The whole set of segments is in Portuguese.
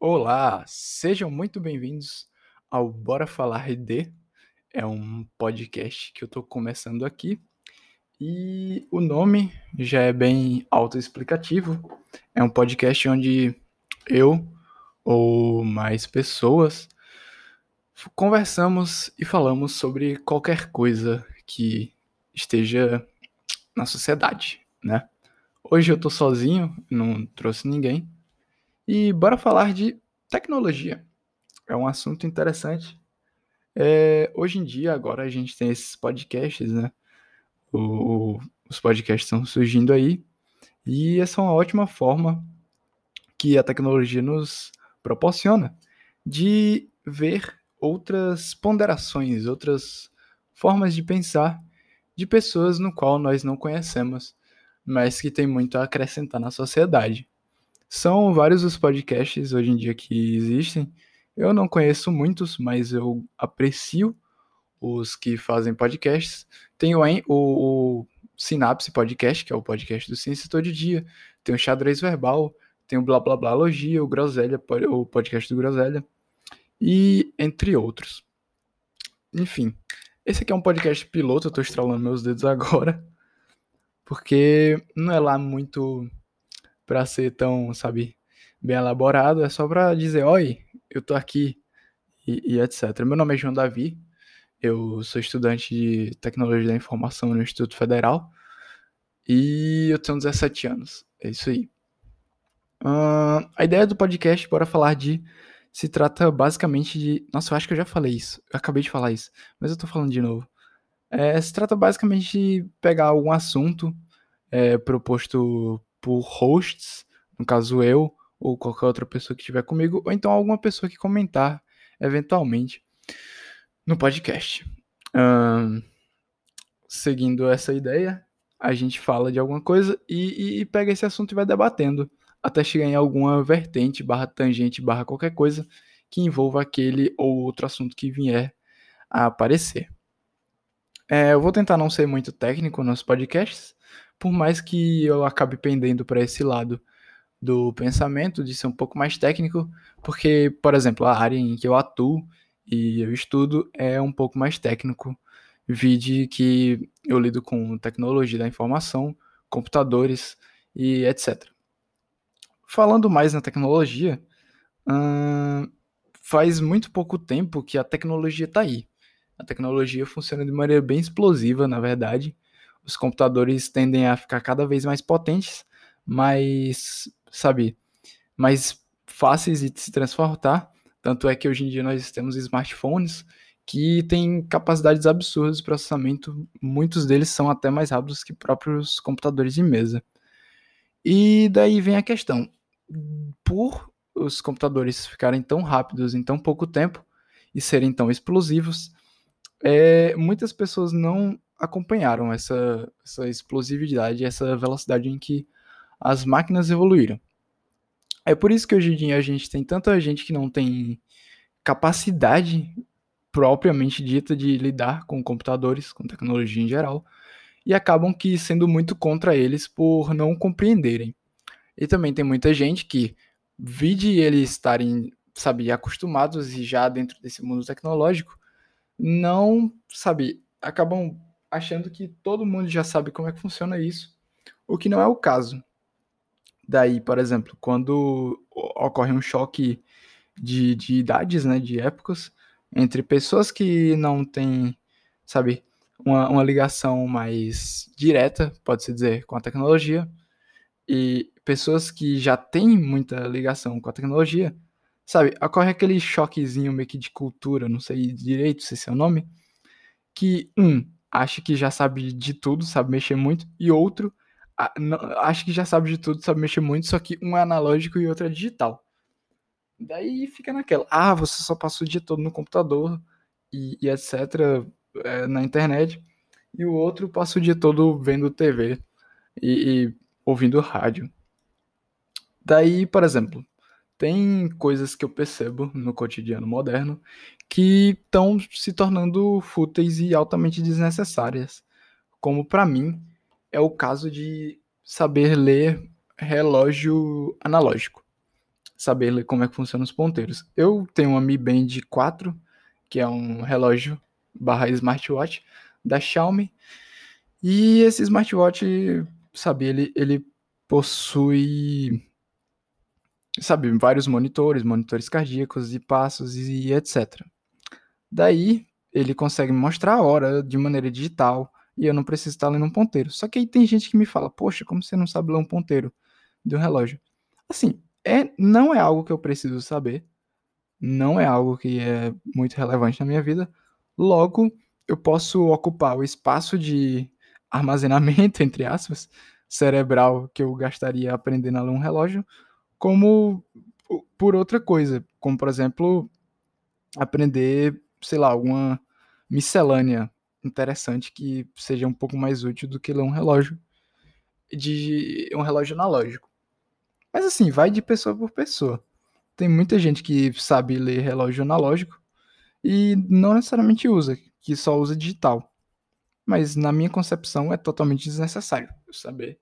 Olá, sejam muito bem-vindos ao Bora Falar de. É um podcast que eu tô começando aqui e o nome já é bem autoexplicativo. É um podcast onde eu ou mais pessoas conversamos e falamos sobre qualquer coisa que esteja na sociedade, né? Hoje eu tô sozinho, não trouxe ninguém. E bora falar de tecnologia. É um assunto interessante. É, hoje em dia, agora a gente tem esses podcasts, né? O, os podcasts estão surgindo aí. E essa é uma ótima forma que a tecnologia nos proporciona de ver outras ponderações, outras formas de pensar de pessoas no qual nós não conhecemos, mas que tem muito a acrescentar na sociedade. São vários os podcasts hoje em dia que existem. Eu não conheço muitos, mas eu aprecio os que fazem podcasts. Tem o, o, o Sinapse Podcast, que é o podcast do Ciência Todo Dia. Tem o Xadrez Verbal. Tem o Blá Blá Blá Logia, o Groselha, o podcast do Groselha. E entre outros. Enfim, esse aqui é um podcast piloto, eu tô estralando meus dedos agora. Porque não é lá muito para ser tão, sabe, bem elaborado, é só para dizer, oi, eu tô aqui e, e, etc. Meu nome é João Davi, eu sou estudante de Tecnologia da Informação no Instituto Federal e eu tenho 17 anos, é isso aí. Uh, a ideia do podcast, bora falar de, se trata basicamente de, nossa, eu acho que eu já falei isso, eu acabei de falar isso, mas eu tô falando de novo. É, se trata basicamente de pegar algum assunto é, proposto por hosts, no caso eu ou qualquer outra pessoa que estiver comigo, ou então alguma pessoa que comentar eventualmente no podcast. Um, seguindo essa ideia, a gente fala de alguma coisa e, e, e, pega esse assunto e vai debatendo até chegar em alguma vertente, barra tangente, barra qualquer coisa que envolva aquele ou outro assunto que vier a aparecer. É, eu vou tentar não ser muito técnico nos podcasts, por mais que eu acabe pendendo para esse lado do pensamento, de ser um pouco mais técnico, porque, por exemplo, a área em que eu atuo e eu estudo é um pouco mais técnico, vide que eu lido com tecnologia da informação, computadores e etc. Falando mais na tecnologia, hum, faz muito pouco tempo que a tecnologia está aí. A tecnologia funciona de maneira bem explosiva, na verdade, os computadores tendem a ficar cada vez mais potentes, mais, sabe, mais fáceis de se transportar. Tanto é que hoje em dia nós temos smartphones que têm capacidades absurdas de processamento, muitos deles são até mais rápidos que próprios computadores de mesa. E daí vem a questão: por os computadores ficarem tão rápidos em tão pouco tempo e serem tão explosivos, é, muitas pessoas não acompanharam essa, essa explosividade, essa velocidade em que as máquinas evoluíram. É por isso que hoje em dia a gente tem tanta gente que não tem capacidade propriamente dita de lidar com computadores, com tecnologia em geral, e acabam que sendo muito contra eles por não compreenderem. E também tem muita gente que, vide eles estarem, sabe, acostumados e já dentro desse mundo tecnológico, não, sabe, acabam achando que todo mundo já sabe como é que funciona isso, o que não é o caso. Daí, por exemplo, quando ocorre um choque de, de idades, né, de épocas, entre pessoas que não têm, sabe, uma, uma ligação mais direta, pode-se dizer, com a tecnologia, e pessoas que já têm muita ligação com a tecnologia, sabe, ocorre aquele choquezinho meio que de cultura, não sei direito se é o nome, que, um, acha que já sabe de tudo, sabe mexer muito, e outro acha que já sabe de tudo, sabe mexer muito, só que um é analógico e outro é digital. Daí fica naquela, ah, você só passa o dia todo no computador e, e etc, é, na internet, e o outro passa o dia todo vendo TV e, e ouvindo rádio. Daí, por exemplo, tem coisas que eu percebo no cotidiano moderno que estão se tornando fúteis e altamente desnecessárias. Como para mim é o caso de saber ler relógio analógico. saber como é que funcionam os ponteiros. Eu tenho uma Mi Band 4, que é um relógio barra smartwatch da Xiaomi. E esse smartwatch, sabe, ele, ele possui, sabe, vários monitores, monitores cardíacos e passos e etc. Daí, ele consegue mostrar a hora de maneira digital e eu não preciso estar lendo um ponteiro. Só que aí tem gente que me fala, poxa, como você não sabe ler um ponteiro de um relógio? Assim, é, não é algo que eu preciso saber, não é algo que é muito relevante na minha vida. Logo, eu posso ocupar o espaço de armazenamento, entre aspas, cerebral que eu gastaria aprendendo a ler um relógio, como por outra coisa, como por exemplo, aprender, sei lá, alguma miscelânea interessante que seja um pouco mais útil do que ler um relógio de um relógio analógico. Mas assim, vai de pessoa por pessoa. Tem muita gente que sabe ler relógio analógico e não necessariamente usa, que só usa digital. Mas na minha concepção é totalmente desnecessário eu saber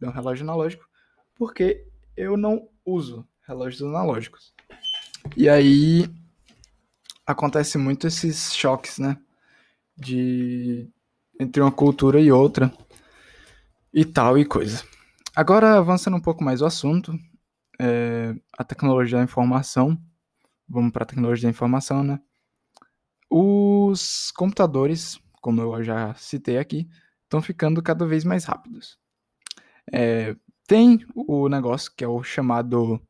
ler um relógio analógico, porque eu não uso relógios analógicos. E aí acontece muito esses choques, né? De entre uma cultura e outra e tal e coisa. Agora, avançando um pouco mais o assunto, é, a tecnologia da informação, vamos para a tecnologia da informação, né? Os computadores, como eu já citei aqui, estão ficando cada vez mais rápidos. É, tem o negócio que é o chamado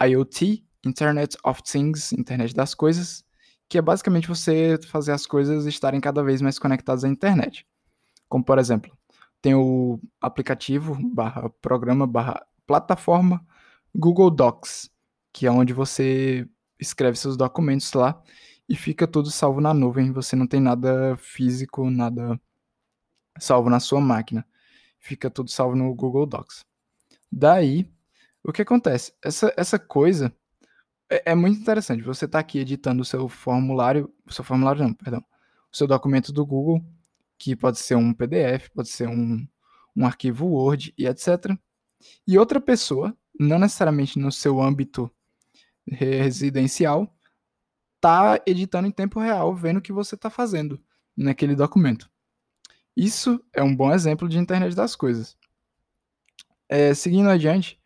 IoT, Internet of Things, Internet das Coisas, que é basicamente você fazer as coisas estarem cada vez mais conectadas à internet. Como, por exemplo, tem o aplicativo barra programa barra plataforma Google Docs, que é onde você escreve seus documentos lá e fica tudo salvo na nuvem. Você não tem nada físico, nada salvo na sua máquina. Fica tudo salvo no Google Docs. Daí, o que acontece? Essa, essa coisa é, é muito interessante. Você está aqui editando o seu formulário, o seu formulário não, perdão, o seu documento do Google que pode ser um PDF, pode ser um, um arquivo Word e etc. E outra pessoa, não necessariamente no seu âmbito residencial, tá editando em tempo real, vendo o que você está fazendo naquele documento. Isso é um bom exemplo de internet das coisas. É, seguindo adiante,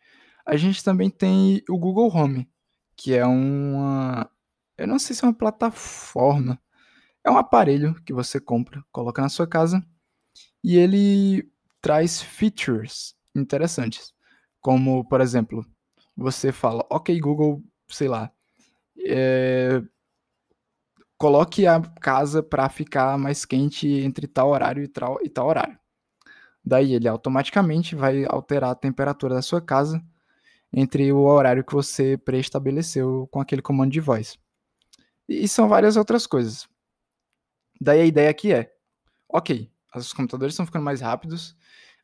a gente também tem o Google Home, que é uma. Eu não sei se é uma plataforma, é um aparelho que você compra, coloca na sua casa e ele traz features interessantes. Como, por exemplo, você fala, ok, Google, sei lá, é, coloque a casa para ficar mais quente entre tal horário e tal, e tal horário. Daí ele automaticamente vai alterar a temperatura da sua casa entre o horário que você preestabeleceu com aquele comando de voz. E são várias outras coisas. Daí a ideia aqui é, ok, os computadores estão ficando mais rápidos,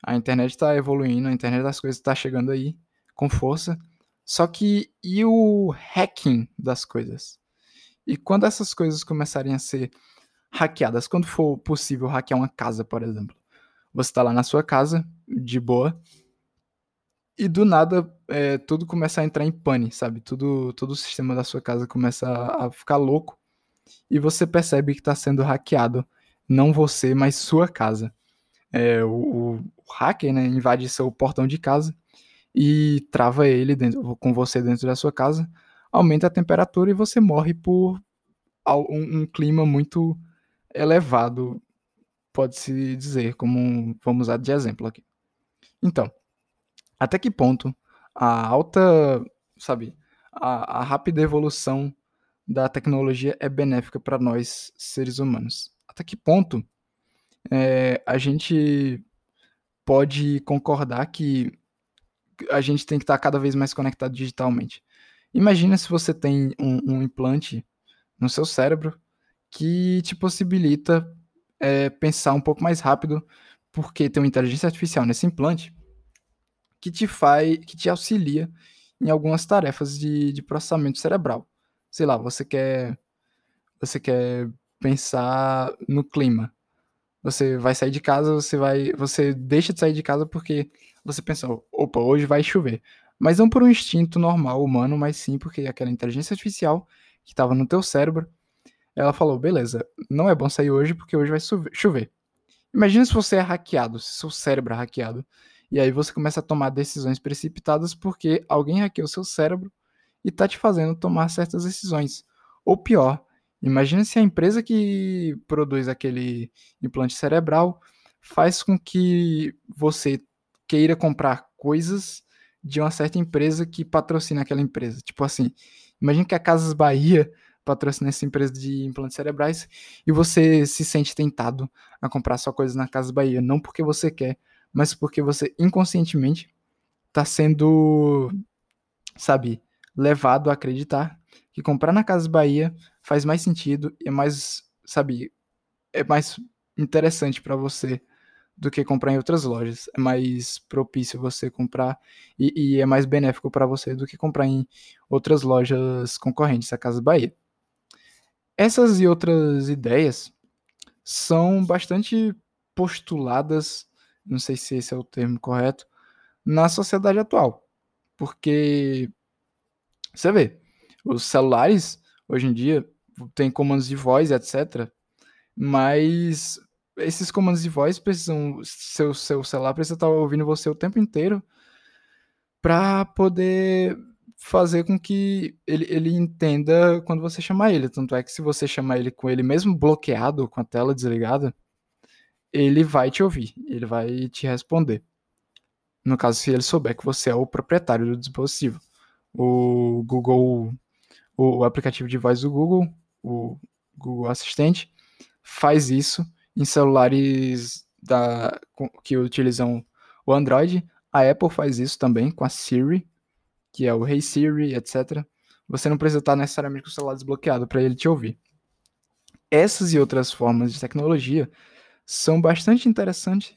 a internet está evoluindo, a internet das coisas está chegando aí com força, só que e o hacking das coisas? E quando essas coisas começarem a ser hackeadas, quando for possível hackear uma casa, por exemplo, você está lá na sua casa, de boa, e do nada é, tudo começa a entrar em pane, sabe? Tudo, todo o sistema da sua casa começa a, a ficar louco e você percebe que está sendo hackeado, não você, mas sua casa. É, o, o, hacker né, invade seu portão de casa e trava ele dentro, com você dentro da sua casa, aumenta a temperatura e você morre por um, um clima muito elevado, pode-se dizer, como vamos usar de exemplo aqui. Então, até que ponto a alta, sabe, a, a rápida evolução da tecnologia é benéfica para nós, seres humanos. Até que ponto é, a gente pode concordar que a gente tem que estar cada vez mais conectado digitalmente? Imagina se você tem um, um implante no seu cérebro que te possibilita é, pensar um pouco mais rápido, porque tem uma inteligência artificial nesse implante que te faz, que te auxilia em algumas tarefas de, de processamento cerebral sei lá, você quer você quer pensar no clima. Você vai sair de casa, você vai, você deixa de sair de casa porque você pensou, opa, hoje vai chover. Mas não por um instinto normal humano, mas sim porque aquela inteligência artificial que estava no teu cérebro, ela falou: beleza, não é bom sair hoje porque hoje vai chover. Imagina se você é hackeado, se seu cérebro é hackeado. E aí você começa a tomar decisões precipitadas porque alguém hackeou seu cérebro e tá te fazendo tomar certas decisões. Ou pior, imagina se a empresa que produz aquele implante cerebral faz com que você queira comprar coisas de uma certa empresa que patrocina aquela empresa. Tipo assim, imagina que a Casas Bahia patrocina essa empresa de implantes cerebrais e você se sente tentado a comprar só coisas na Casas Bahia, não porque você quer, mas porque você inconscientemente está sendo, sabe, levado a acreditar que comprar na Casas Bahia faz mais sentido e é mais, sabe, é mais interessante para você do que comprar em outras lojas. É mais propício você comprar e, e é mais benéfico para você do que comprar em outras lojas concorrentes à Casa Bahia. Essas e outras ideias são bastante postuladas, não sei se esse é o termo correto, na sociedade atual. Porque você vê, os celulares hoje em dia têm comandos de voz, etc. Mas esses comandos de voz precisam. Seu, seu celular precisa estar ouvindo você o tempo inteiro para poder fazer com que ele, ele entenda quando você chamar ele. Tanto é que se você chamar ele com ele mesmo bloqueado, com a tela desligada, ele vai te ouvir, ele vai te responder. No caso, se ele souber que você é o proprietário do dispositivo. O Google, o aplicativo de voz do Google, o Google Assistente, faz isso em celulares da, que utilizam o Android. A Apple faz isso também com a Siri, que é o Hey Siri, etc. Você não precisa estar necessariamente com o celular desbloqueado para ele te ouvir. Essas e outras formas de tecnologia são bastante interessantes,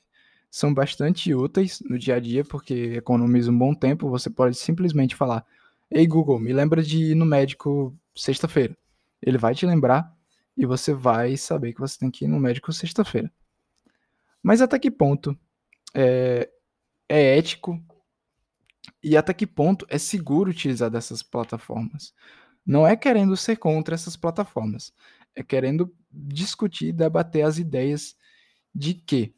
são bastante úteis no dia a dia, porque economizam um bom tempo. Você pode simplesmente falar: Ei Google, me lembra de ir no médico sexta-feira. Ele vai te lembrar e você vai saber que você tem que ir no médico sexta-feira. Mas até que ponto é, é ético e até que ponto é seguro utilizar dessas plataformas? Não é querendo ser contra essas plataformas, é querendo discutir, debater as ideias de que,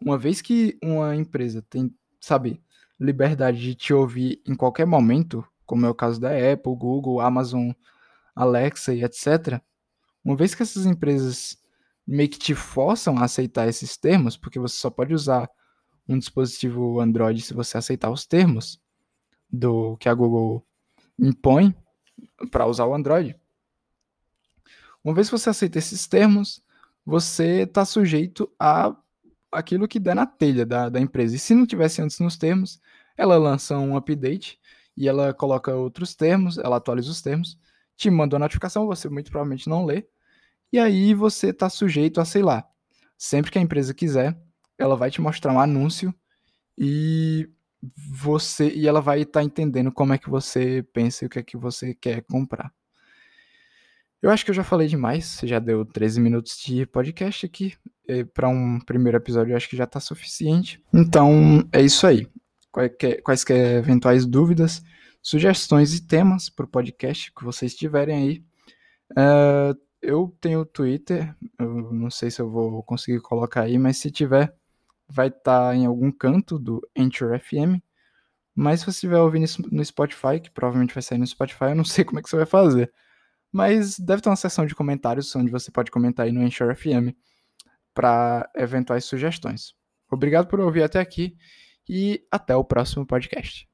uma vez que uma empresa tem, sabe, liberdade de te ouvir em qualquer momento, como é o caso da Apple, Google, Amazon, Alexa e etc., uma vez que essas empresas meio que te forçam a aceitar esses termos, porque você só pode usar um dispositivo Android se você aceitar os termos do que a Google impõe para usar o Android. Uma vez que você aceita esses termos, você está sujeito a aquilo que der na telha da, da empresa. E se não tivesse antes nos termos, ela lança um update e ela coloca outros termos, ela atualiza os termos, te manda uma notificação, você muito provavelmente não lê, e aí você está sujeito a, sei lá, sempre que a empresa quiser, ela vai te mostrar um anúncio e você e ela vai estar tá entendendo como é que você pensa e o que é que você quer comprar. Eu acho que eu já falei demais, já deu 13 minutos de podcast aqui. Para um primeiro episódio, eu acho que já está suficiente. Então, é isso aí. Quaisquer, quaisquer eventuais dúvidas, sugestões e temas para o podcast que vocês tiverem aí. Uh, eu tenho Twitter, eu não sei se eu vou conseguir colocar aí, mas se tiver, vai estar tá em algum canto do Anchor FM. Mas se você estiver ouvindo isso no Spotify, que provavelmente vai sair no Spotify, eu não sei como é que você vai fazer. Mas deve ter uma seção de comentários onde você pode comentar aí no Anchor FM para eventuais sugestões. Obrigado por ouvir até aqui e até o próximo podcast.